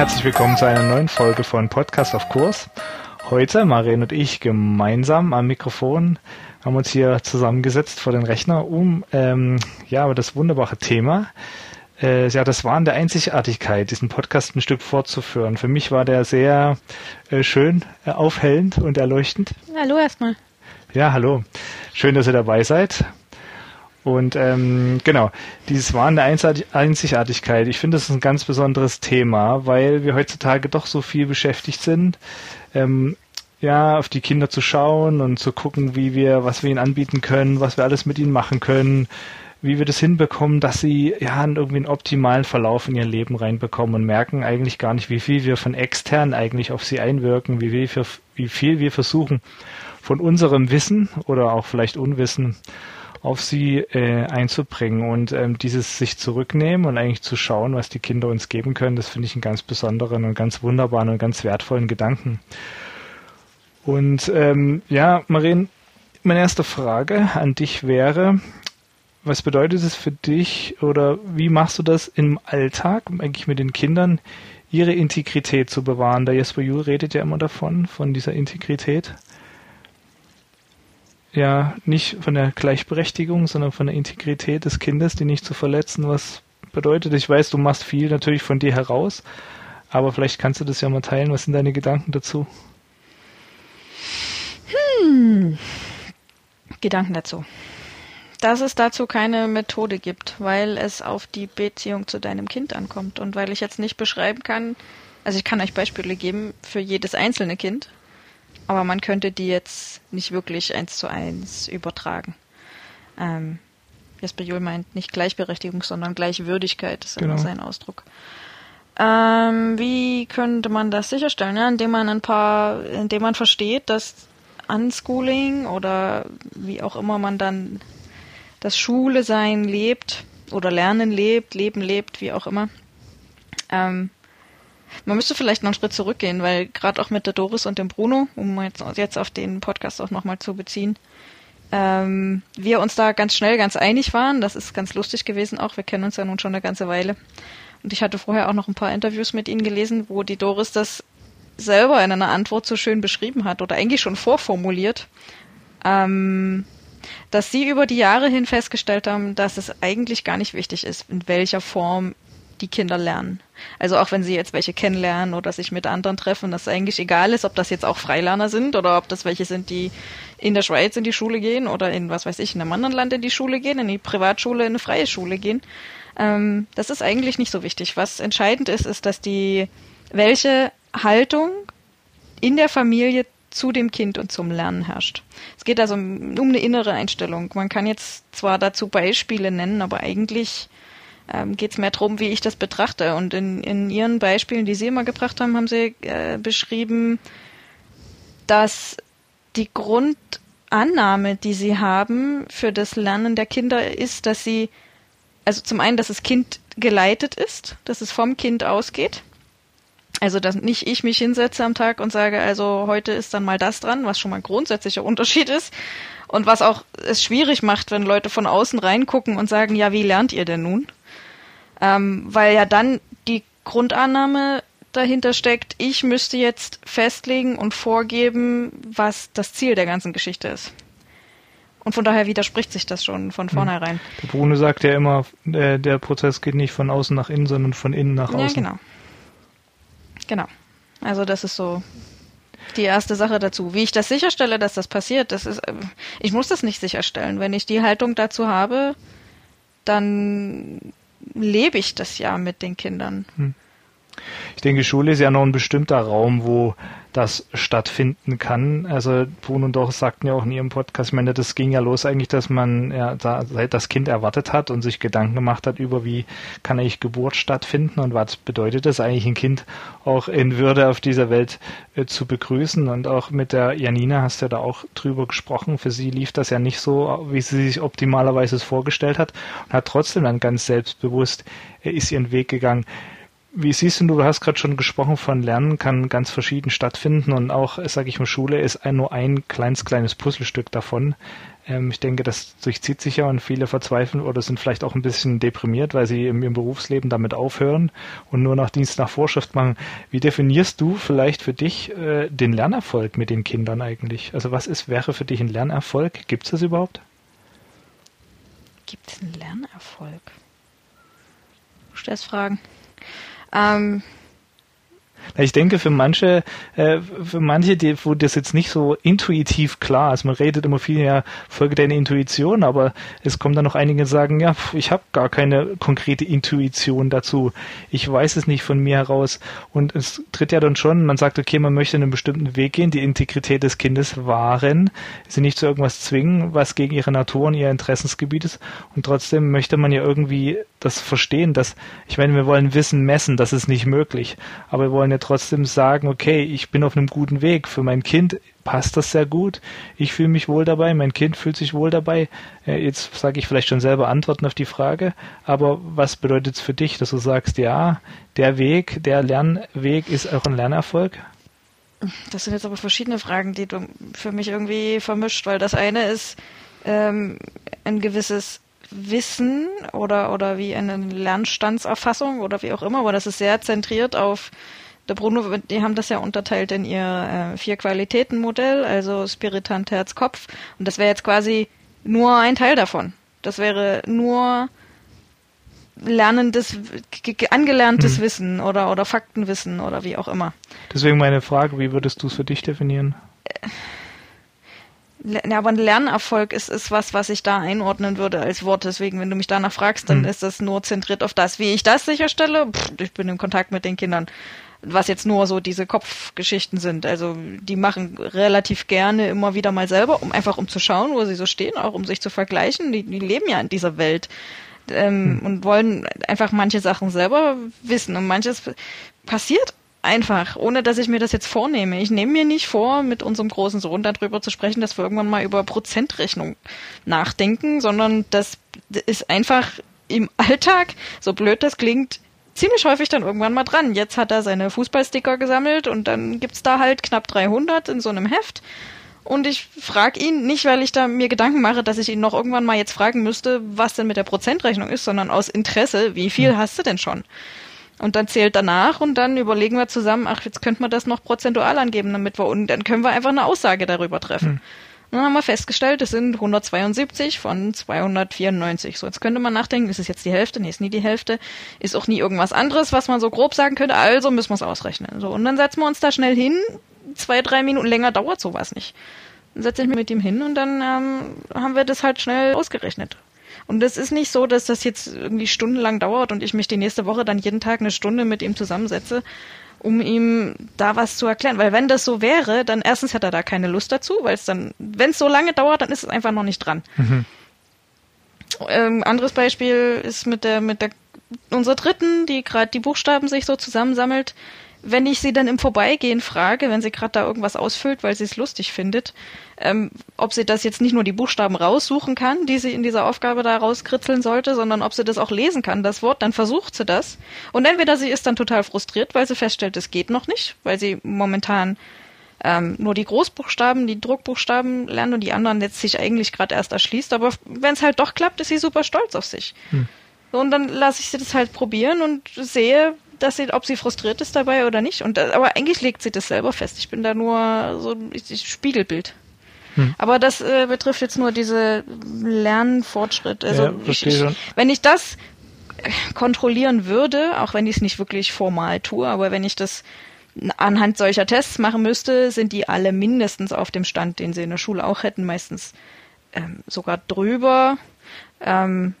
herzlich willkommen zu einer neuen Folge von Podcast auf Kurs. Heute, Maren und ich gemeinsam am Mikrofon, haben uns hier zusammengesetzt vor den Rechner, um ähm, ja über das wunderbare Thema, äh, ja, das Wahn der Einzigartigkeit, diesen Podcast ein Stück fortzuführen. Für mich war der sehr äh, schön, äh, aufhellend und erleuchtend. Hallo erstmal. Ja, hallo. Schön, dass ihr dabei seid. Und ähm, genau, dieses Wahn der Einzigartigkeit, ich finde, das ist ein ganz besonderes Thema, weil wir heutzutage doch so viel beschäftigt sind, ähm, ja, auf die Kinder zu schauen und zu gucken, wie wir, was wir ihnen anbieten können, was wir alles mit ihnen machen können, wie wir das hinbekommen, dass sie ja irgendwie einen optimalen Verlauf in ihr Leben reinbekommen und merken eigentlich gar nicht, wie viel wir von extern eigentlich auf sie einwirken, wie viel, wie viel wir versuchen von unserem Wissen oder auch vielleicht Unwissen auf sie äh, einzubringen und ähm, dieses sich zurücknehmen und eigentlich zu schauen, was die Kinder uns geben können, das finde ich einen ganz besonderen und ganz wunderbaren und ganz wertvollen Gedanken. Und ähm, ja, Marien, meine erste Frage an dich wäre, was bedeutet es für dich oder wie machst du das im Alltag, eigentlich mit den Kindern, ihre Integrität zu bewahren? Der Jesper Juhl redet ja immer davon, von dieser Integrität ja nicht von der Gleichberechtigung, sondern von der Integrität des Kindes, die nicht zu verletzen, was bedeutet. Ich weiß, du machst viel natürlich von dir heraus, aber vielleicht kannst du das ja mal teilen. Was sind deine Gedanken dazu? Hm. Gedanken dazu. Dass es dazu keine Methode gibt, weil es auf die Beziehung zu deinem Kind ankommt und weil ich jetzt nicht beschreiben kann, also ich kann euch Beispiele geben für jedes einzelne Kind, aber man könnte die jetzt nicht wirklich eins zu eins übertragen. Ähm, Jesper Juhl meint nicht Gleichberechtigung, sondern Gleichwürdigkeit, ist genau. immer sein Ausdruck. Ähm, wie könnte man das sicherstellen? Ja, indem man ein paar, indem man versteht, dass Unschooling oder wie auch immer man dann das Schule sein lebt oder Lernen lebt, Leben lebt, wie auch immer, ähm, man müsste vielleicht noch einen Schritt zurückgehen, weil gerade auch mit der Doris und dem Bruno, um jetzt, jetzt auf den Podcast auch nochmal zu beziehen, ähm, wir uns da ganz schnell ganz einig waren. Das ist ganz lustig gewesen auch. Wir kennen uns ja nun schon eine ganze Weile. Und ich hatte vorher auch noch ein paar Interviews mit ihnen gelesen, wo die Doris das selber in einer Antwort so schön beschrieben hat oder eigentlich schon vorformuliert, ähm, dass sie über die Jahre hin festgestellt haben, dass es eigentlich gar nicht wichtig ist, in welcher Form die Kinder lernen. Also auch wenn sie jetzt welche kennenlernen oder sich mit anderen treffen, dass eigentlich egal ist, ob das jetzt auch Freilerner sind oder ob das welche sind, die in der Schweiz in die Schule gehen oder in, was weiß ich, in einem anderen Land in die Schule gehen, in die Privatschule, in eine freie Schule gehen. Ähm, das ist eigentlich nicht so wichtig. Was entscheidend ist, ist, dass die, welche Haltung in der Familie zu dem Kind und zum Lernen herrscht. Es geht also um, um eine innere Einstellung. Man kann jetzt zwar dazu Beispiele nennen, aber eigentlich ähm, geht es mehr darum, wie ich das betrachte. Und in, in Ihren Beispielen, die Sie immer gebracht haben, haben Sie äh, beschrieben, dass die Grundannahme, die Sie haben für das Lernen der Kinder, ist, dass sie, also zum einen, dass das Kind geleitet ist, dass es vom Kind ausgeht. Also, dass nicht ich mich hinsetze am Tag und sage, also heute ist dann mal das dran, was schon mal ein grundsätzlicher Unterschied ist. Und was auch es schwierig macht, wenn Leute von außen reingucken und sagen, ja, wie lernt ihr denn nun? Ähm, weil ja dann die Grundannahme dahinter steckt, ich müsste jetzt festlegen und vorgeben, was das Ziel der ganzen Geschichte ist. Und von daher widerspricht sich das schon von hm. vornherein. Der Bruno sagt ja immer, der, der Prozess geht nicht von außen nach innen, sondern von innen nach außen. Ja, genau. Genau. Also das ist so die erste Sache dazu. Wie ich das sicherstelle, dass das passiert, das ist, äh, ich muss das nicht sicherstellen. Wenn ich die Haltung dazu habe, dann lebe ich das ja mit den Kindern. Hm. Ich denke, Schule ist ja noch ein bestimmter Raum, wo das stattfinden kann. Also Brun und Doris sagten ja auch in ihrem Podcast, ich meine, das ging ja los eigentlich, dass man ja da, das Kind erwartet hat und sich Gedanken gemacht hat über, wie kann eigentlich Geburt stattfinden und was bedeutet es eigentlich, ein Kind auch in Würde auf dieser Welt äh, zu begrüßen. Und auch mit der Janina hast du ja da auch drüber gesprochen. Für sie lief das ja nicht so, wie sie sich optimalerweise es vorgestellt hat und hat trotzdem dann ganz selbstbewusst äh, ist ihren Weg gegangen. Wie siehst du, du hast gerade schon gesprochen von Lernen kann ganz verschieden stattfinden und auch, sage ich mal, Schule ist ein, nur ein kleines, kleines Puzzlestück davon. Ähm, ich denke, das durchzieht sich ja und viele verzweifeln oder sind vielleicht auch ein bisschen deprimiert, weil sie im, im Berufsleben damit aufhören und nur nach Dienst nach Vorschrift machen. Wie definierst du vielleicht für dich äh, den Lernerfolg mit den Kindern eigentlich? Also was ist, wäre für dich ein Lernerfolg? Gibt es das überhaupt? Gibt es einen Lernerfolg? Du stellst Fragen. Ähm, ich denke, für manche, äh, für manche, die, wo das jetzt nicht so intuitiv klar ist, man redet immer viel, ja, folge deiner Intuition, aber es kommen dann noch einige, sagen, ja, ich habe gar keine konkrete Intuition dazu. Ich weiß es nicht von mir heraus. Und es tritt ja dann schon, man sagt, okay, man möchte einen bestimmten Weg gehen, die Integrität des Kindes wahren, sie nicht zu irgendwas zwingen, was gegen ihre Natur und ihr Interessensgebiet ist. Und trotzdem möchte man ja irgendwie das verstehen, dass, ich meine, wir wollen Wissen messen, das ist nicht möglich. Aber wir wollen ja trotzdem sagen, okay, ich bin auf einem guten Weg. Für mein Kind passt das sehr gut. Ich fühle mich wohl dabei, mein Kind fühlt sich wohl dabei. Äh, jetzt sage ich vielleicht schon selber Antworten auf die Frage, aber was bedeutet es für dich, dass du sagst, ja, der Weg, der Lernweg ist auch ein Lernerfolg? Das sind jetzt aber verschiedene Fragen, die du für mich irgendwie vermischt, weil das eine ist ähm, ein gewisses Wissen oder, oder wie eine Lernstandserfassung oder wie auch immer, aber das ist sehr zentriert auf der Bruno, die haben das ja unterteilt in ihr äh, Vier-Qualitäten-Modell, also Spirit, Hand, Herz, Kopf. Und das wäre jetzt quasi nur ein Teil davon. Das wäre nur lernendes, angelerntes hm. Wissen oder, oder Faktenwissen oder wie auch immer. Deswegen meine Frage, wie würdest du es für dich definieren? Äh, ja, aber ein Lernerfolg ist, ist was, was ich da einordnen würde als Wort. Deswegen, wenn du mich danach fragst, dann hm. ist das nur zentriert auf das. Wie ich das sicherstelle, pff, ich bin in Kontakt mit den Kindern. Was jetzt nur so diese Kopfgeschichten sind. Also die machen relativ gerne immer wieder mal selber, um einfach um zu schauen, wo sie so stehen, auch um sich zu vergleichen. Die, die leben ja in dieser Welt ähm, hm. und wollen einfach manche Sachen selber wissen. Und manches passiert Einfach, ohne dass ich mir das jetzt vornehme. Ich nehme mir nicht vor, mit unserem großen Sohn darüber zu sprechen, dass wir irgendwann mal über Prozentrechnung nachdenken, sondern das ist einfach im Alltag, so blöd das klingt, ziemlich häufig dann irgendwann mal dran. Jetzt hat er seine Fußballsticker gesammelt und dann gibt's da halt knapp 300 in so einem Heft. Und ich frage ihn nicht, weil ich da mir Gedanken mache, dass ich ihn noch irgendwann mal jetzt fragen müsste, was denn mit der Prozentrechnung ist, sondern aus Interesse, wie viel hm. hast du denn schon? Und dann zählt danach und dann überlegen wir zusammen, ach, jetzt könnte man das noch prozentual angeben, damit wir, und dann können wir einfach eine Aussage darüber treffen. Hm. Dann haben wir festgestellt, es sind 172 von 294. So, jetzt könnte man nachdenken, ist es jetzt die Hälfte? Nee, ist nie die Hälfte. Ist auch nie irgendwas anderes, was man so grob sagen könnte. Also müssen wir es ausrechnen. So, und dann setzen wir uns da schnell hin. Zwei, drei Minuten länger dauert sowas nicht. Dann setze ich mich mit ihm hin und dann ähm, haben wir das halt schnell ausgerechnet. Und es ist nicht so, dass das jetzt irgendwie stundenlang dauert und ich mich die nächste Woche dann jeden Tag eine Stunde mit ihm zusammensetze, um ihm da was zu erklären. Weil wenn das so wäre, dann erstens hat er da keine Lust dazu, weil es dann, wenn es so lange dauert, dann ist es einfach noch nicht dran. Mhm. Ähm, anderes Beispiel ist mit der, mit der, unserer dritten, die gerade die Buchstaben sich so zusammensammelt wenn ich sie dann im Vorbeigehen frage, wenn sie gerade da irgendwas ausfüllt, weil sie es lustig findet, ähm, ob sie das jetzt nicht nur die Buchstaben raussuchen kann, die sie in dieser Aufgabe da rauskritzeln sollte, sondern ob sie das auch lesen kann, das Wort, dann versucht sie das. Und entweder sie ist dann total frustriert, weil sie feststellt, es geht noch nicht, weil sie momentan ähm, nur die Großbuchstaben, die Druckbuchstaben lernt und die anderen jetzt sich eigentlich gerade erst erschließt. Aber wenn es halt doch klappt, ist sie super stolz auf sich. Hm. Und dann lasse ich sie das halt probieren und sehe, dass sie, ob sie frustriert ist dabei oder nicht. Und das, aber eigentlich legt sie das selber fest. Ich bin da nur so ein Spiegelbild. Hm. Aber das äh, betrifft jetzt nur diese Lernfortschritt. Also ja, ich, ich, wenn ich das kontrollieren würde, auch wenn ich es nicht wirklich formal tue, aber wenn ich das anhand solcher Tests machen müsste, sind die alle mindestens auf dem Stand, den sie in der Schule auch hätten, meistens ähm, sogar drüber. Ähm,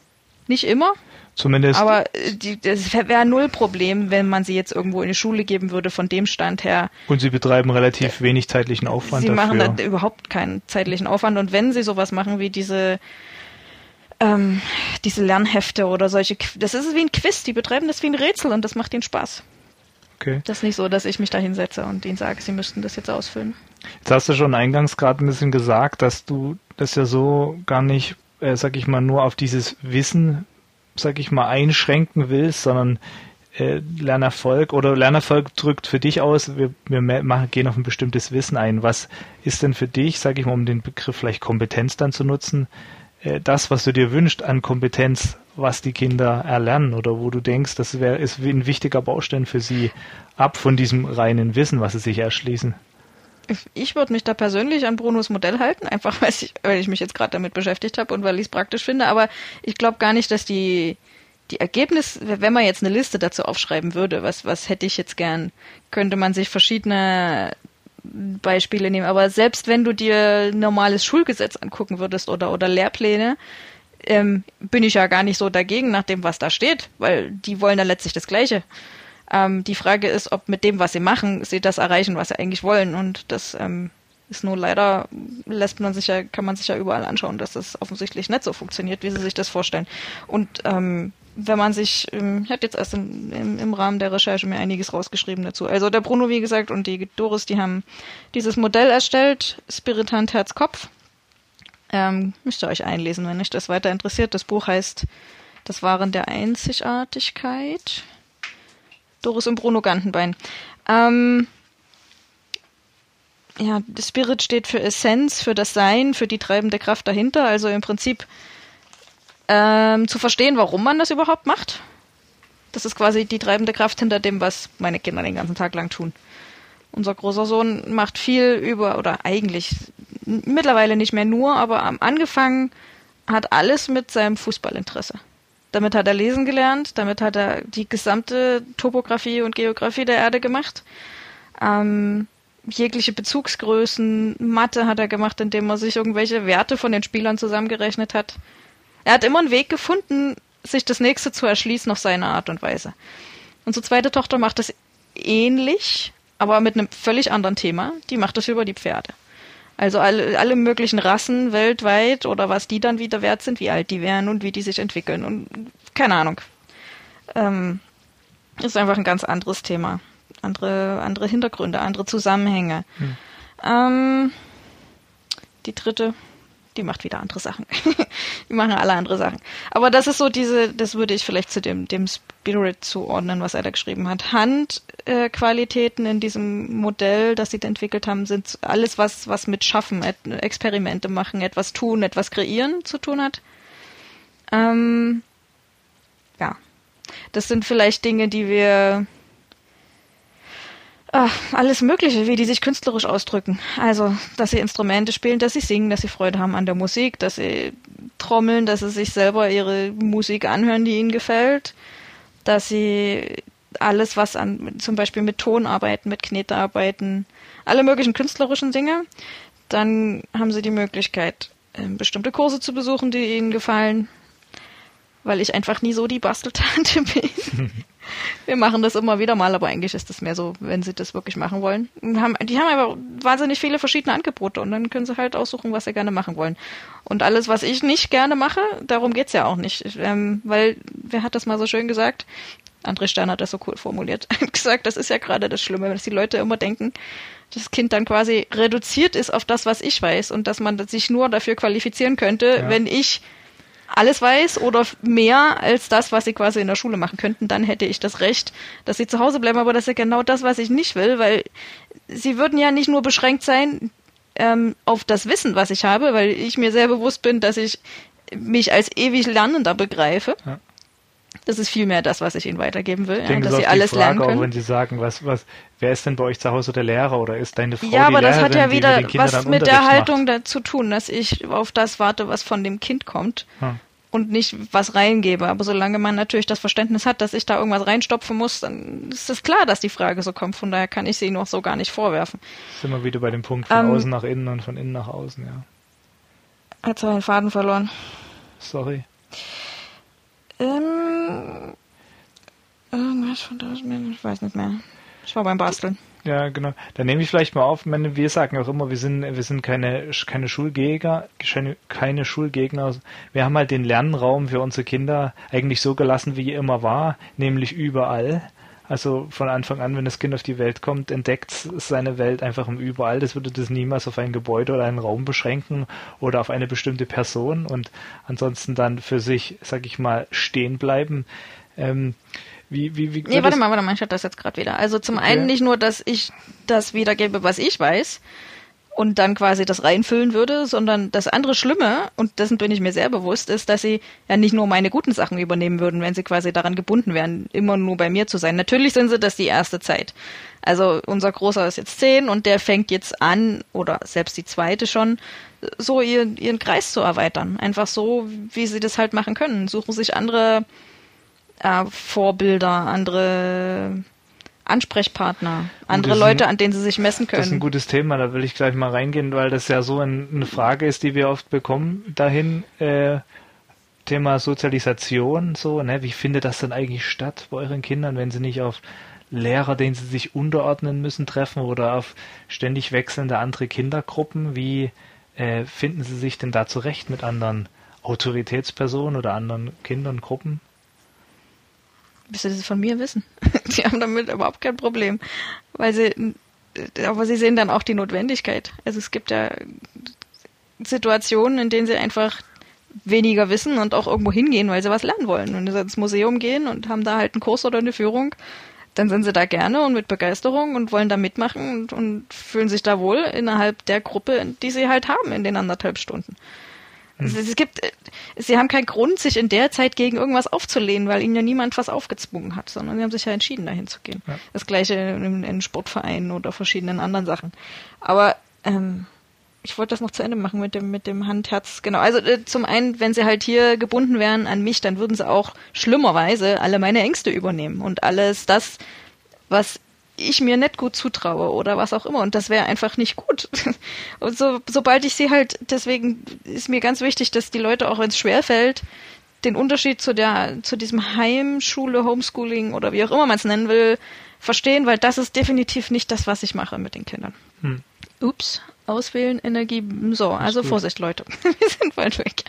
nicht immer, Zumindest. Aber äh, die, das wäre null Problem, wenn man sie jetzt irgendwo in die Schule geben würde, von dem Stand her. Und sie betreiben relativ wenig zeitlichen Aufwand. Sie dafür. machen da überhaupt keinen zeitlichen Aufwand. Und wenn sie sowas machen wie diese ähm, diese Lernhefte oder solche, das ist wie ein Quiz, die betreiben das wie ein Rätsel und das macht ihnen Spaß. Okay. Das ist nicht so, dass ich mich da hinsetze und ihnen sage, sie müssten das jetzt ausfüllen. Jetzt hast du schon eingangs gerade ein bisschen gesagt, dass du das ja so gar nicht, äh, sag ich mal, nur auf dieses Wissen sag ich mal, einschränken willst, sondern äh, Lernerfolg oder Lernerfolg drückt für dich aus, wir, wir machen, gehen auf ein bestimmtes Wissen ein. Was ist denn für dich, sage ich mal, um den Begriff vielleicht Kompetenz dann zu nutzen, äh, das, was du dir wünschst an Kompetenz, was die Kinder erlernen oder wo du denkst, das wäre ist ein wichtiger Baustein für sie ab von diesem reinen Wissen, was sie sich erschließen? Ich würde mich da persönlich an Brunos Modell halten, einfach weil ich, weil ich mich jetzt gerade damit beschäftigt habe und weil ich es praktisch finde. Aber ich glaube gar nicht, dass die die Ergebnis, wenn man jetzt eine Liste dazu aufschreiben würde, was, was hätte ich jetzt gern, könnte man sich verschiedene Beispiele nehmen. Aber selbst wenn du dir normales Schulgesetz angucken würdest oder, oder Lehrpläne, ähm, bin ich ja gar nicht so dagegen nach dem, was da steht, weil die wollen ja letztlich das Gleiche. Ähm, die Frage ist, ob mit dem, was sie machen, sie das erreichen, was sie eigentlich wollen. Und das ähm, ist nur leider, lässt man sich ja, kann man sich ja überall anschauen, dass das offensichtlich nicht so funktioniert, wie sie sich das vorstellen. Und ähm, wenn man sich, ähm, ich hatte jetzt erst im, im, im, Rahmen der Recherche mir einiges rausgeschrieben dazu. Also der Bruno, wie gesagt, und die Doris, die haben dieses Modell erstellt, Spirit Hand Herz Kopf. Ähm, müsst ihr euch einlesen, wenn euch das weiter interessiert. Das Buch heißt Das Waren der Einzigartigkeit. Doris und Bruno Gantenbein. Ähm, ja, Spirit steht für Essenz, für das Sein, für die treibende Kraft dahinter. Also im Prinzip ähm, zu verstehen, warum man das überhaupt macht. Das ist quasi die treibende Kraft hinter dem, was meine Kinder den ganzen Tag lang tun. Unser großer Sohn macht viel über, oder eigentlich mittlerweile nicht mehr nur, aber am angefangen hat alles mit seinem Fußballinteresse. Damit hat er lesen gelernt, damit hat er die gesamte Topografie und Geografie der Erde gemacht. Ähm, jegliche Bezugsgrößen, Mathe hat er gemacht, indem er sich irgendwelche Werte von den Spielern zusammengerechnet hat. Er hat immer einen Weg gefunden, sich das nächste zu erschließen auf seine Art und Weise. Unsere zweite Tochter macht das ähnlich, aber mit einem völlig anderen Thema. Die macht das über die Pferde. Also alle, alle möglichen Rassen weltweit oder was die dann wieder wert sind, wie alt die wären und wie die sich entwickeln und keine Ahnung. Ähm, ist einfach ein ganz anderes Thema. Andere, andere Hintergründe, andere Zusammenhänge. Hm. Ähm, die dritte die macht wieder andere Sachen. die machen alle andere Sachen. Aber das ist so diese, das würde ich vielleicht zu dem, dem Spirit zuordnen, was er da geschrieben hat. Handqualitäten äh, in diesem Modell, das sie entwickelt haben, sind alles, was, was mit Schaffen, Experimente machen, etwas tun, etwas kreieren zu tun hat. Ähm, ja. Das sind vielleicht Dinge, die wir Ach, alles Mögliche, wie die sich künstlerisch ausdrücken. Also, dass sie Instrumente spielen, dass sie singen, dass sie Freude haben an der Musik, dass sie trommeln, dass sie sich selber ihre Musik anhören, die ihnen gefällt, dass sie alles, was an, zum Beispiel mit Ton arbeiten, mit Knete arbeiten, alle möglichen künstlerischen Dinge. Dann haben sie die Möglichkeit, ähm, bestimmte Kurse zu besuchen, die ihnen gefallen, weil ich einfach nie so die Basteltante bin. Wir machen das immer wieder mal, aber eigentlich ist das mehr so, wenn sie das wirklich machen wollen. Haben, die haben aber wahnsinnig viele verschiedene Angebote und dann können sie halt aussuchen, was sie gerne machen wollen. Und alles, was ich nicht gerne mache, darum geht's ja auch nicht. Ähm, weil, wer hat das mal so schön gesagt? André Stern hat das so cool formuliert. gesagt, das ist ja gerade das Schlimme, dass die Leute immer denken, das Kind dann quasi reduziert ist auf das, was ich weiß und dass man sich nur dafür qualifizieren könnte, ja. wenn ich alles weiß oder mehr als das, was sie quasi in der Schule machen könnten, dann hätte ich das Recht, dass sie zu Hause bleiben. Aber das ist ja genau das, was ich nicht will, weil sie würden ja nicht nur beschränkt sein ähm, auf das Wissen, was ich habe, weil ich mir sehr bewusst bin, dass ich mich als ewig Lernender begreife. Ja. Das ist vielmehr das, was ich Ihnen weitergeben will, ja, dass Sie alles Frage, lernen können. Auch wenn Sie sagen, was, was, wer ist denn bei euch zu Hause der Lehrer oder ist deine Frau Ja, aber das Lehrerin, hat ja wieder was mit der Haltung dazu tun, dass ich auf das warte, was von dem Kind kommt. Hm und nicht was reingebe. Aber solange man natürlich das Verständnis hat, dass ich da irgendwas reinstopfen muss, dann ist es klar, dass die Frage so kommt. Von daher kann ich sie noch so gar nicht vorwerfen. Sind wir wieder bei dem Punkt von ähm, außen nach innen und von innen nach außen, ja. Jetzt habe ich den Faden verloren. Sorry. Ähm, irgendwas von da ich weiß nicht mehr. Ich war beim Basteln. Ja, genau. Dann nehme ich vielleicht mal auf, meine, wir sagen auch immer, wir sind, wir sind keine, keine Schulgegner, keine Schulgegner. Wir haben halt den Lernraum für unsere Kinder eigentlich so gelassen, wie er immer war, nämlich überall. Also von Anfang an, wenn das Kind auf die Welt kommt, entdeckt seine Welt einfach um überall. Das würde das niemals auf ein Gebäude oder einen Raum beschränken oder auf eine bestimmte Person und ansonsten dann für sich, sag ich mal, stehen bleiben. Ähm, Wie, wie, wie nee, warte mal, warte mal, ich hatte das jetzt gerade wieder. Also zum okay. einen nicht nur, dass ich das wiedergebe, was ich weiß, und dann quasi das reinfüllen würde, sondern das andere Schlimme, und dessen bin ich mir sehr bewusst, ist, dass sie ja nicht nur meine guten Sachen übernehmen würden, wenn sie quasi daran gebunden wären, immer nur bei mir zu sein. Natürlich sind sie das die erste Zeit. Also unser Großer ist jetzt zehn und der fängt jetzt an, oder selbst die zweite schon, so ihren, ihren Kreis zu erweitern. Einfach so, wie sie das halt machen können. Suchen sich andere äh, Vorbilder, andere Ansprechpartner, andere Leute, an denen sie sich messen können. Das ist ein gutes Thema, da will ich gleich mal reingehen, weil das ja so eine Frage ist, die wir oft bekommen dahin. Äh, Thema Sozialisation, so, ne, wie findet das denn eigentlich statt bei euren Kindern, wenn sie nicht auf Lehrer, denen sie sich unterordnen müssen, treffen oder auf ständig wechselnde andere Kindergruppen? Wie äh, finden sie sich denn da zurecht mit anderen Autoritätspersonen oder anderen Kindern, Gruppen? Willst du das von mir wissen? die haben damit überhaupt kein Problem. Weil sie, aber sie sehen dann auch die Notwendigkeit. Also es gibt ja Situationen, in denen sie einfach weniger wissen und auch irgendwo hingehen, weil sie was lernen wollen. Wenn sie ins Museum gehen und haben da halt einen Kurs oder eine Führung, dann sind sie da gerne und mit Begeisterung und wollen da mitmachen und, und fühlen sich da wohl innerhalb der Gruppe, die sie halt haben in den anderthalb Stunden. Also es gibt, äh, sie haben keinen Grund, sich in der Zeit gegen irgendwas aufzulehnen, weil ihnen ja niemand was aufgezwungen hat, sondern sie haben sich ja entschieden, dahin zu gehen. Ja. Das gleiche in, in, Sportvereinen oder verschiedenen anderen Sachen. Aber ähm, ich wollte das noch zu Ende machen mit dem mit dem Handherz. Genau. Also äh, zum einen, wenn sie halt hier gebunden wären an mich, dann würden sie auch schlimmerweise alle meine Ängste übernehmen und alles das, was ich mir nicht gut zutraue oder was auch immer. Und das wäre einfach nicht gut. Und so, sobald ich sie halt, deswegen ist mir ganz wichtig, dass die Leute, auch wenn es schwerfällt, den Unterschied zu der, zu diesem Heimschule, Homeschooling oder wie auch immer man es nennen will, verstehen, weil das ist definitiv nicht das, was ich mache mit den Kindern. Hm. Ups, auswählen, Energie, so, also Vorsicht, Leute. Wir sind bald weg.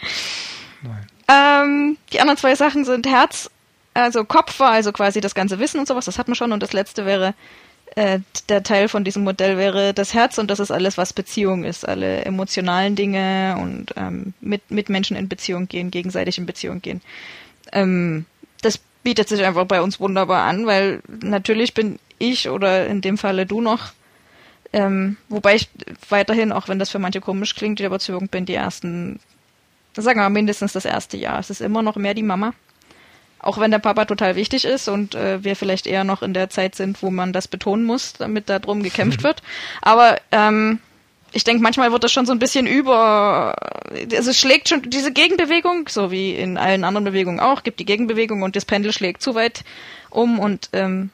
Ähm, die anderen zwei Sachen sind Herz also Kopf war also quasi das ganze Wissen und sowas, das hat man schon. Und das letzte wäre, äh, der Teil von diesem Modell wäre das Herz und das ist alles, was Beziehung ist. Alle emotionalen Dinge und ähm, mit, mit Menschen in Beziehung gehen, gegenseitig in Beziehung gehen. Ähm, das bietet sich einfach bei uns wunderbar an, weil natürlich bin ich oder in dem Falle du noch, ähm, wobei ich weiterhin, auch wenn das für manche komisch klingt, die Überzeugung bin, die ersten, sagen wir mal mindestens das erste Jahr. Es ist immer noch mehr die Mama. Auch wenn der Papa total wichtig ist und äh, wir vielleicht eher noch in der Zeit sind, wo man das betonen muss, damit da drum gekämpft wird. Aber ähm, ich denke, manchmal wird das schon so ein bisschen über, also es schlägt schon diese Gegenbewegung, so wie in allen anderen Bewegungen auch, gibt die Gegenbewegung und das Pendel schlägt zu weit um und ähm,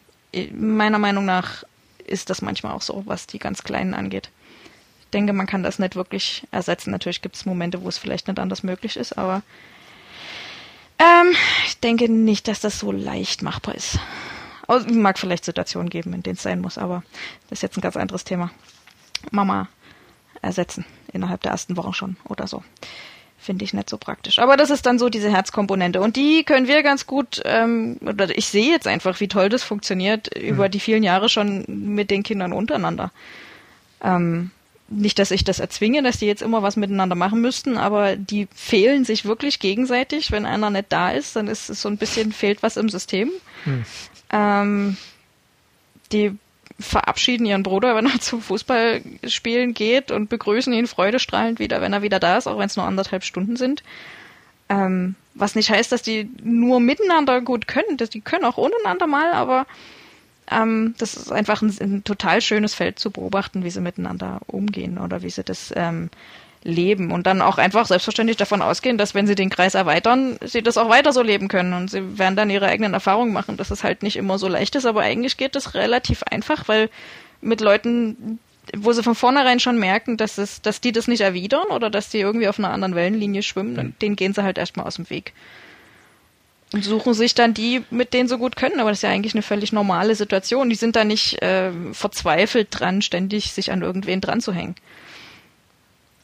meiner Meinung nach ist das manchmal auch so, was die ganz Kleinen angeht. Ich denke, man kann das nicht wirklich ersetzen. Natürlich gibt es Momente, wo es vielleicht nicht anders möglich ist, aber ähm, ich denke nicht, dass das so leicht machbar ist. Es mag vielleicht Situationen geben, in denen es sein muss, aber das ist jetzt ein ganz anderes Thema. Mama ersetzen innerhalb der ersten Wochen schon oder so. Finde ich nicht so praktisch. Aber das ist dann so diese Herzkomponente. Und die können wir ganz gut, ähm, oder ich sehe jetzt einfach, wie toll das funktioniert mhm. über die vielen Jahre schon mit den Kindern untereinander. Ähm, nicht, dass ich das erzwinge, dass die jetzt immer was miteinander machen müssten, aber die fehlen sich wirklich gegenseitig. Wenn einer nicht da ist, dann ist es so ein bisschen, fehlt was im System. Hm. Ähm, die verabschieden ihren Bruder, wenn er zum Fußballspielen geht und begrüßen ihn freudestrahlend wieder, wenn er wieder da ist, auch wenn es nur anderthalb Stunden sind. Ähm, was nicht heißt, dass die nur miteinander gut können, dass die können auch untereinander mal, aber ähm, das ist einfach ein, ein, total schönes Feld zu beobachten, wie sie miteinander umgehen oder wie sie das ähm, leben und dann auch einfach selbstverständlich davon ausgehen, dass wenn sie den Kreis erweitern, sie das auch weiter so leben können und sie werden dann ihre eigenen Erfahrungen machen, dass es halt nicht immer so leicht ist, aber eigentlich geht es relativ einfach, weil mit Leuten, wo sie von vornherein schon merken, dass es, dass die das nicht erwidern oder dass die irgendwie auf einer anderen Wellenlinie schwimmen, mhm. denen gehen sie halt erstmal aus dem Weg. Und suchen sich dann die, mit denen so gut können. Aber das ist ja eigentlich eine völlig normale Situation. Die sind da nicht äh, verzweifelt dran, ständig sich an irgendwen dran zu hängen.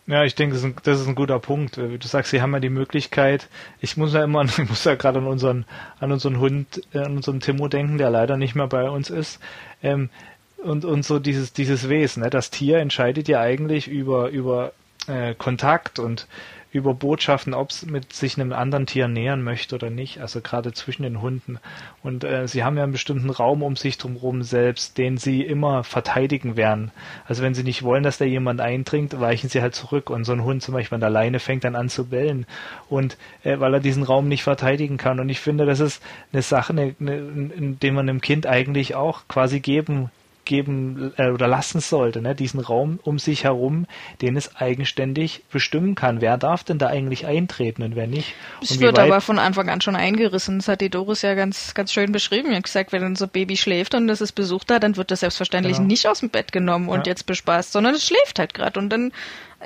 Ja, ich denke, das ist, ein, das ist ein guter Punkt. Du sagst, sie haben ja die Möglichkeit. Ich muss ja immer, ich muss ja gerade an unseren, an unseren Hund, äh, an unseren Timo denken, der leider nicht mehr bei uns ist. Ähm, und, und so dieses, dieses Wesen. Ne? Das Tier entscheidet ja eigentlich über, über äh, Kontakt und über Botschaften, ob es mit sich einem anderen Tier nähern möchte oder nicht, also gerade zwischen den Hunden. Und äh, sie haben ja einen bestimmten Raum um sich drumherum selbst, den sie immer verteidigen werden. Also wenn sie nicht wollen, dass da jemand eindringt, weichen sie halt zurück. Und so ein Hund zum Beispiel an der Leine fängt dann an zu bellen. Und äh, weil er diesen Raum nicht verteidigen kann. Und ich finde, das ist eine Sache, eine, eine, in, die man einem Kind eigentlich auch quasi geben geben äh, oder lassen sollte, ne? diesen Raum um sich herum, den es eigenständig bestimmen kann. Wer darf denn da eigentlich eintreten und wer nicht? Es wird aber von Anfang an schon eingerissen. Das hat die Doris ja ganz, ganz schön beschrieben. Er hat gesagt, wenn so Baby schläft und das ist Besuch da, dann wird das selbstverständlich genau. nicht aus dem Bett genommen und ja. jetzt bespaßt, sondern es schläft halt gerade und dann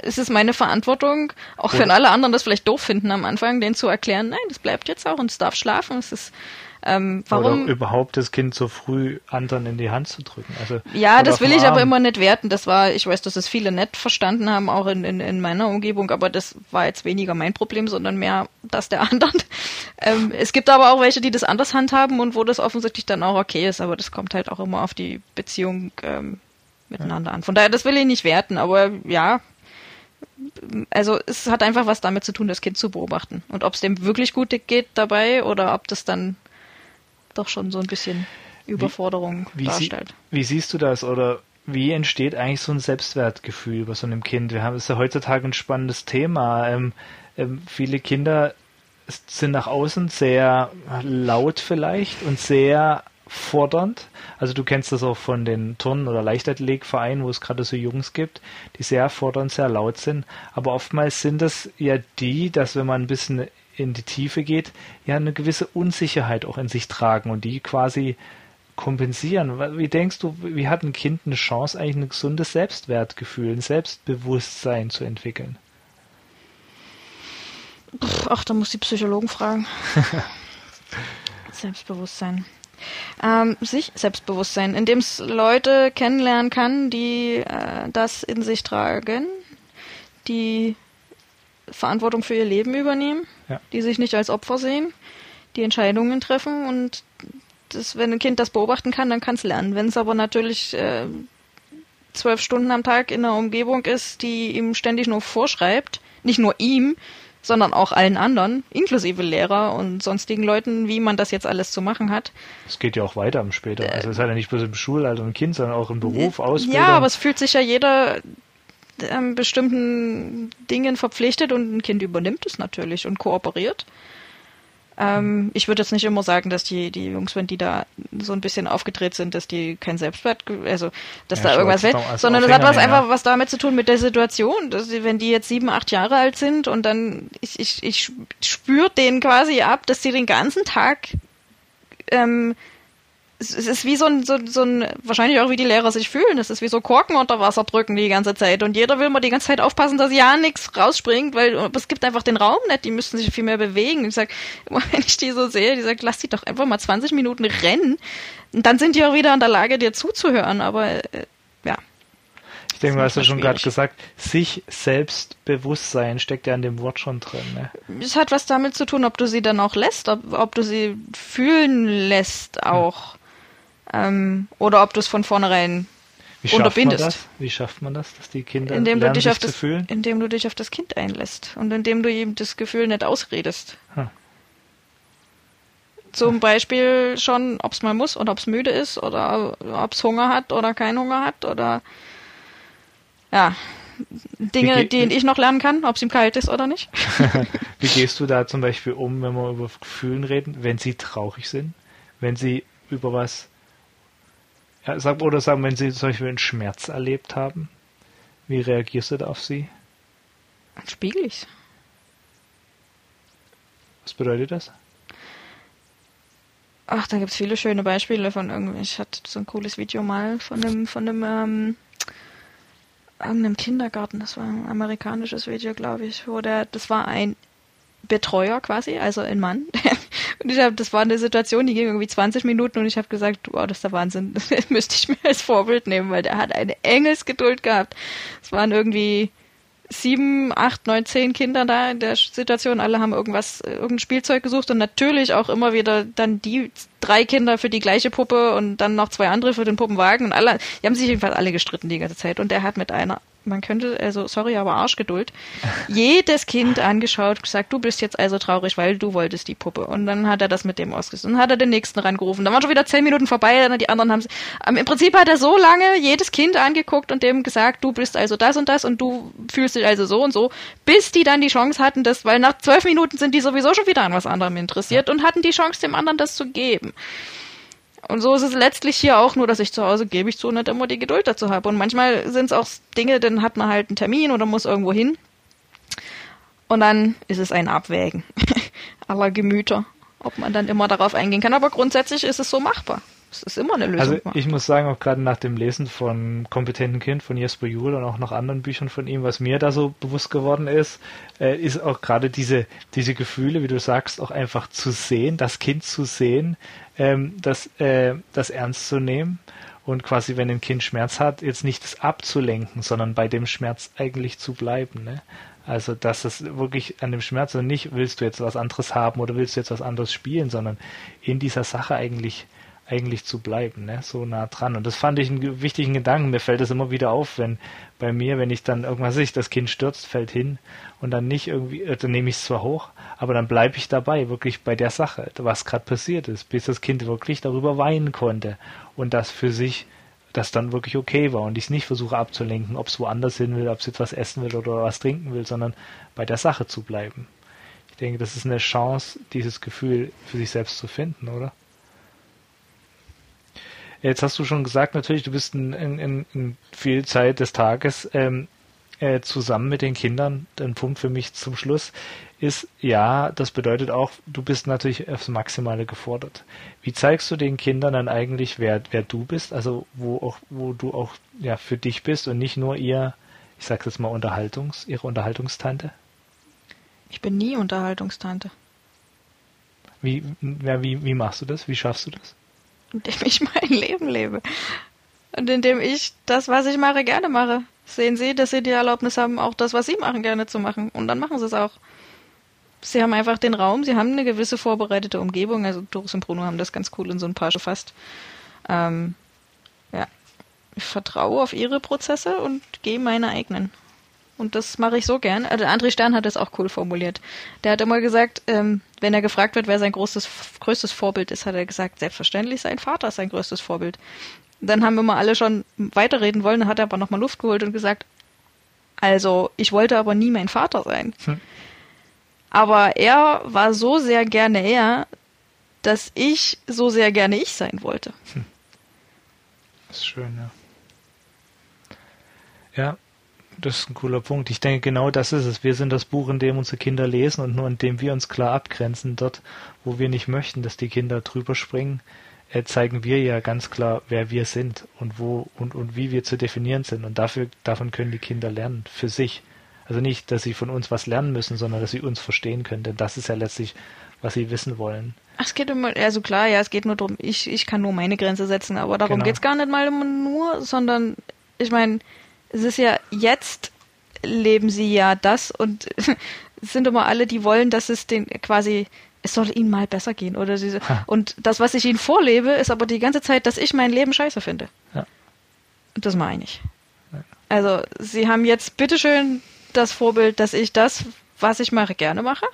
ist es meine Verantwortung, auch wenn alle anderen das vielleicht doof finden am Anfang, denen zu erklären, nein, das bleibt jetzt auch und es darf schlafen. Es ist ähm, warum? Oder überhaupt das Kind so früh anderen in die Hand zu drücken. Also, ja, das will ich Arm. aber immer nicht werten. Das war, ich weiß, dass es viele nett verstanden haben, auch in, in, in meiner Umgebung, aber das war jetzt weniger mein Problem, sondern mehr das der anderen. Ähm, es gibt aber auch welche, die das anders handhaben und wo das offensichtlich dann auch okay ist, aber das kommt halt auch immer auf die Beziehung ähm, miteinander ja. an. Von daher, das will ich nicht werten, aber ja, also es hat einfach was damit zu tun, das Kind zu beobachten. Und ob es dem wirklich gut geht dabei oder ob das dann doch schon so ein bisschen Überforderung wie, wie darstellt. Sie, wie siehst du das oder wie entsteht eigentlich so ein Selbstwertgefühl bei so einem Kind? Wir haben es ja heutzutage ein spannendes Thema. Ähm, ähm, viele Kinder sind nach außen sehr laut vielleicht und sehr fordernd. Also du kennst das auch von den Turnen- oder Leichtathletikvereinen, wo es gerade so Jungs gibt, die sehr fordernd, sehr laut sind. Aber oftmals sind es ja die, dass wenn man ein bisschen in die Tiefe geht, ja eine gewisse Unsicherheit auch in sich tragen und die quasi kompensieren. Wie denkst du, wie hat ein Kind eine Chance, eigentlich ein gesundes Selbstwertgefühl, ein Selbstbewusstsein zu entwickeln? Ach, da muss die Psychologen fragen. Selbstbewusstsein. Ähm, sich Selbstbewusstsein, indem es Leute kennenlernen kann, die äh, das in sich tragen, die Verantwortung für ihr Leben übernehmen, ja. die sich nicht als Opfer sehen, die Entscheidungen treffen und das, wenn ein Kind das beobachten kann, dann kann es lernen. Wenn es aber natürlich äh, zwölf Stunden am Tag in einer Umgebung ist, die ihm ständig nur vorschreibt, nicht nur ihm, sondern auch allen anderen, inklusive Lehrer und sonstigen Leuten, wie man das jetzt alles zu machen hat. Es geht ja auch weiter im später. Äh, also es ist ja nicht bloß im Schulalter ein Kind, sondern auch im Beruf, Ausbildung. Ja, aber es fühlt sich ja jeder ähm, bestimmten Dingen verpflichtet und ein Kind übernimmt es natürlich und kooperiert. Ähm, ich würde jetzt nicht immer sagen, dass die, die Jungs, wenn die da so ein bisschen aufgedreht sind, dass die kein Selbstwert, also dass ja, da irgendwas fällt, sondern es hat was einfach was damit zu tun mit der Situation. Dass sie, wenn die jetzt sieben, acht Jahre alt sind und dann ich, ich, ich spüre denen quasi ab, dass sie den ganzen Tag ähm, es ist wie so ein, so, so ein, wahrscheinlich auch wie die Lehrer sich fühlen. Es ist wie so Korken unter Wasser drücken die ganze Zeit. Und jeder will mal die ganze Zeit aufpassen, dass ja nichts rausspringt, weil es gibt einfach den Raum nicht. Die müssten sich viel mehr bewegen. Ich sag, wenn ich die so sehe, die sagt, lass die doch einfach mal 20 Minuten rennen. Und dann sind die auch wieder in der Lage, dir zuzuhören. Aber, äh, ja. Ich denke, du hast ja schon gerade gesagt, sich Selbstbewusstsein steckt ja in dem Wort schon drin. Ne? Es hat was damit zu tun, ob du sie dann auch lässt, ob, ob du sie fühlen lässt auch. Hm. Ähm, oder ob du es von vornherein Wie unterbindest. Man das? Wie schafft man das, dass die Kinder indem lernen, du dich auf das, fühlen? Indem du dich auf das Kind einlässt und indem du ihm das Gefühl nicht ausredest. Hm. Zum Beispiel schon, ob es mal muss oder ob es müde ist oder ob es Hunger hat oder keinen Hunger hat oder ja, Dinge, die ich noch lernen kann, ob es ihm kalt ist oder nicht. Wie gehst du da zum Beispiel um, wenn wir über Gefühlen reden, wenn sie traurig sind, wenn sie über was ja, sag, oder sagen, wenn Sie zum Beispiel einen Schmerz erlebt haben, wie reagierst du da auf sie? Spiegel ich. Was bedeutet das? Ach, da gibt es viele schöne Beispiele von irgendwie. Ich hatte so ein cooles Video mal von einem, von einem, ähm, einem Kindergarten. Das war ein amerikanisches Video, glaube ich, wo der, das war ein Betreuer quasi, also ein Mann. Und ich habe, das war eine Situation, die ging irgendwie 20 Minuten und ich habe gesagt, wow, das ist der Wahnsinn, das müsste ich mir als Vorbild nehmen, weil der hat eine Engelsgeduld gehabt. Es waren irgendwie sieben, acht, neun, zehn Kinder da in der Situation. Alle haben irgendwas, irgendein Spielzeug gesucht und natürlich auch immer wieder dann die drei Kinder für die gleiche Puppe und dann noch zwei andere für den Puppenwagen und alle, die haben sich jedenfalls alle gestritten die ganze Zeit und der hat mit einer man könnte, also sorry, aber Arschgeduld, jedes Kind angeschaut, gesagt, du bist jetzt also traurig, weil du wolltest die Puppe. Und dann hat er das mit dem ausgesucht. Dann hat er den nächsten rangerufen. Dann waren schon wieder zehn Minuten vorbei, dann die anderen haben ähm, Im Prinzip hat er so lange jedes Kind angeguckt und dem gesagt, du bist also das und das und du fühlst dich also so und so, bis die dann die Chance hatten, das, weil nach zwölf Minuten sind die sowieso schon wieder an was anderem interessiert und hatten die Chance, dem anderen das zu geben. Und so ist es letztlich hier auch nur, dass ich zu Hause, gebe ich zu, nicht immer die Geduld dazu habe. Und manchmal sind es auch Dinge, dann hat man halt einen Termin oder muss irgendwo hin. Und dann ist es ein Abwägen aller Gemüter, ob man dann immer darauf eingehen kann. Aber grundsätzlich ist es so machbar. Es ist immer eine Lösung. Also ich muss sagen, auch gerade nach dem Lesen von Kompetenten Kind von Jesper Juhl und auch noch anderen Büchern von ihm, was mir da so bewusst geworden ist, äh, ist auch gerade diese, diese Gefühle, wie du sagst, auch einfach zu sehen, das Kind zu sehen, ähm, das, äh, das ernst zu nehmen und quasi, wenn ein Kind Schmerz hat, jetzt nicht das abzulenken, sondern bei dem Schmerz eigentlich zu bleiben. Ne? Also, dass es wirklich an dem Schmerz und nicht willst du jetzt was anderes haben oder willst du jetzt was anderes spielen, sondern in dieser Sache eigentlich eigentlich zu bleiben, ne? so nah dran. Und das fand ich einen wichtigen Gedanken. Mir fällt es immer wieder auf, wenn bei mir, wenn ich dann irgendwas sehe, das Kind stürzt, fällt hin und dann nicht irgendwie, äh, dann nehme ich es zwar hoch, aber dann bleibe ich dabei, wirklich bei der Sache, was gerade passiert ist, bis das Kind wirklich darüber weinen konnte und das für sich das dann wirklich okay war und ich es nicht versuche abzulenken, ob es woanders hin will, ob es etwas essen will oder was trinken will, sondern bei der Sache zu bleiben. Ich denke, das ist eine Chance, dieses Gefühl für sich selbst zu finden, oder? Jetzt hast du schon gesagt, natürlich, du bist in, in, in viel Zeit des Tages ähm, äh, zusammen mit den Kindern. Ein Punkt für mich zum Schluss ist, ja, das bedeutet auch, du bist natürlich aufs Maximale gefordert. Wie zeigst du den Kindern dann eigentlich, wer, wer du bist, also wo auch, wo du auch ja für dich bist und nicht nur ihr, ich sag's jetzt mal Unterhaltungs, ihre Unterhaltungstante? Ich bin nie Unterhaltungstante. Wie, ja, wie, wie machst du das? Wie schaffst du das? Indem ich mein Leben lebe. Und indem ich das, was ich mache, gerne mache. Sehen Sie, dass Sie die Erlaubnis haben, auch das, was Sie machen, gerne zu machen. Und dann machen Sie es auch. Sie haben einfach den Raum, Sie haben eine gewisse vorbereitete Umgebung. Also Doris und Bruno haben das ganz cool in so ein paar gefasst. Ähm, ja, ich vertraue auf Ihre Prozesse und gehe meine eigenen. Und das mache ich so gern. Also André Stern hat das auch cool formuliert. Der hat immer gesagt, ähm, wenn er gefragt wird, wer sein großes, größtes Vorbild ist, hat er gesagt, selbstverständlich sein Vater ist sein größtes Vorbild. Dann haben immer alle schon weiterreden wollen, dann hat er aber nochmal Luft geholt und gesagt, also ich wollte aber nie mein Vater sein. Hm. Aber er war so sehr gerne er, dass ich so sehr gerne ich sein wollte. Hm. Das ist schön, ja. Ja, das ist ein cooler Punkt. Ich denke, genau das ist es. Wir sind das Buch, in dem unsere Kinder lesen und nur in dem wir uns klar abgrenzen. Dort, wo wir nicht möchten, dass die Kinder drüber springen, äh, zeigen wir ja ganz klar, wer wir sind und wo und, und wie wir zu definieren sind. Und dafür, davon können die Kinder lernen, für sich. Also nicht, dass sie von uns was lernen müssen, sondern dass sie uns verstehen können. Denn das ist ja letztlich, was sie wissen wollen. Ach, es geht immer, also klar, ja, es geht nur darum, ich, ich kann nur meine Grenze setzen, aber darum genau. geht's gar nicht mal immer nur, sondern ich meine, es ist ja jetzt leben sie ja das und es sind immer alle, die wollen, dass es den quasi es soll ihnen mal besser gehen oder sie und das, was ich ihnen vorlebe, ist aber die ganze Zeit, dass ich mein Leben scheiße finde. Ja. Und das meine ich. Ja. Also sie haben jetzt bitteschön das Vorbild, dass ich das, was ich mache, gerne mache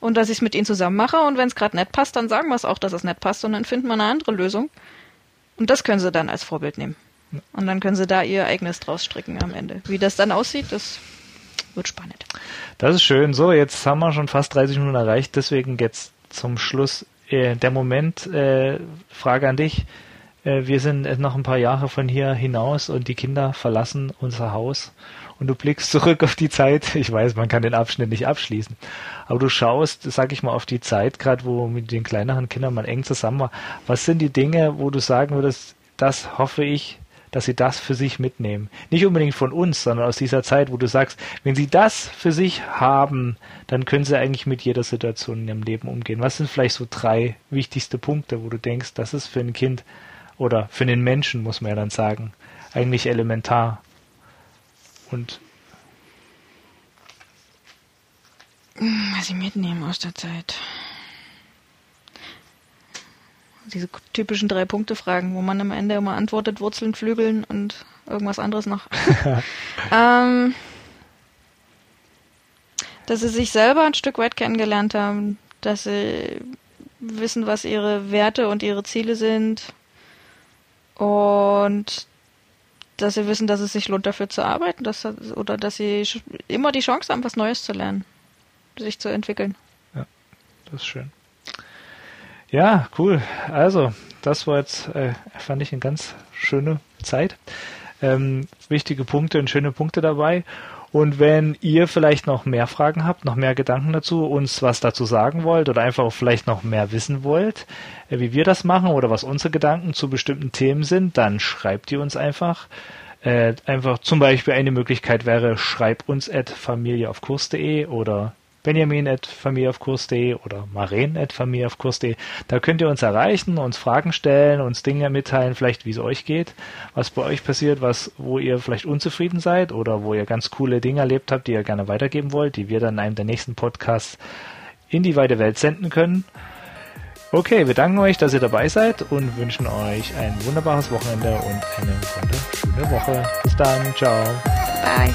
und dass ich es mit ihnen zusammen mache und wenn es gerade nett passt, dann sagen wir es auch, dass es nett passt und dann finden wir eine andere Lösung und das können sie dann als Vorbild nehmen. Und dann können sie da ihr eigenes draus stricken am Ende. Wie das dann aussieht, das wird spannend. Das ist schön. So, jetzt haben wir schon fast 30 Minuten erreicht. Deswegen jetzt zum Schluss äh, der Moment. Äh, Frage an dich. Äh, wir sind noch ein paar Jahre von hier hinaus und die Kinder verlassen unser Haus. Und du blickst zurück auf die Zeit. Ich weiß, man kann den Abschnitt nicht abschließen. Aber du schaust, sag ich mal, auf die Zeit, gerade wo mit den kleineren Kindern man eng zusammen war. Was sind die Dinge, wo du sagen würdest, das hoffe ich, dass sie das für sich mitnehmen. Nicht unbedingt von uns, sondern aus dieser Zeit, wo du sagst, wenn sie das für sich haben, dann können sie eigentlich mit jeder Situation in ihrem Leben umgehen. Was sind vielleicht so drei wichtigste Punkte, wo du denkst, das ist für ein Kind oder für den Menschen, muss man ja dann sagen, eigentlich elementar. Und was sie mitnehmen aus der Zeit. Diese typischen drei Punkte Fragen, wo man am Ende immer antwortet Wurzeln, Flügeln und irgendwas anderes noch. ähm, dass sie sich selber ein Stück weit kennengelernt haben, dass sie wissen, was ihre Werte und ihre Ziele sind und dass sie wissen, dass es sich lohnt, dafür zu arbeiten, dass, oder dass sie immer die Chance haben, was Neues zu lernen, sich zu entwickeln. Ja, das ist schön. Ja, cool. Also, das war jetzt, äh, fand ich eine ganz schöne Zeit. Ähm, wichtige Punkte und schöne Punkte dabei. Und wenn ihr vielleicht noch mehr Fragen habt, noch mehr Gedanken dazu, uns was dazu sagen wollt oder einfach vielleicht noch mehr wissen wollt, äh, wie wir das machen oder was unsere Gedanken zu bestimmten Themen sind, dann schreibt ihr uns einfach. Äh, einfach zum Beispiel eine Möglichkeit wäre, schreib uns at familieaufkurs.de oder benjamin.familieaufkurs.de oder maren.familieaufkurs.de. Da könnt ihr uns erreichen, uns Fragen stellen, uns Dinge mitteilen, vielleicht wie es euch geht, was bei euch passiert, was, wo ihr vielleicht unzufrieden seid oder wo ihr ganz coole Dinge erlebt habt, die ihr gerne weitergeben wollt, die wir dann in einem der nächsten Podcasts in die weite Welt senden können. Okay, wir danken euch, dass ihr dabei seid und wünschen euch ein wunderbares Wochenende und eine wunderschöne Woche. Bis dann, ciao. Bye.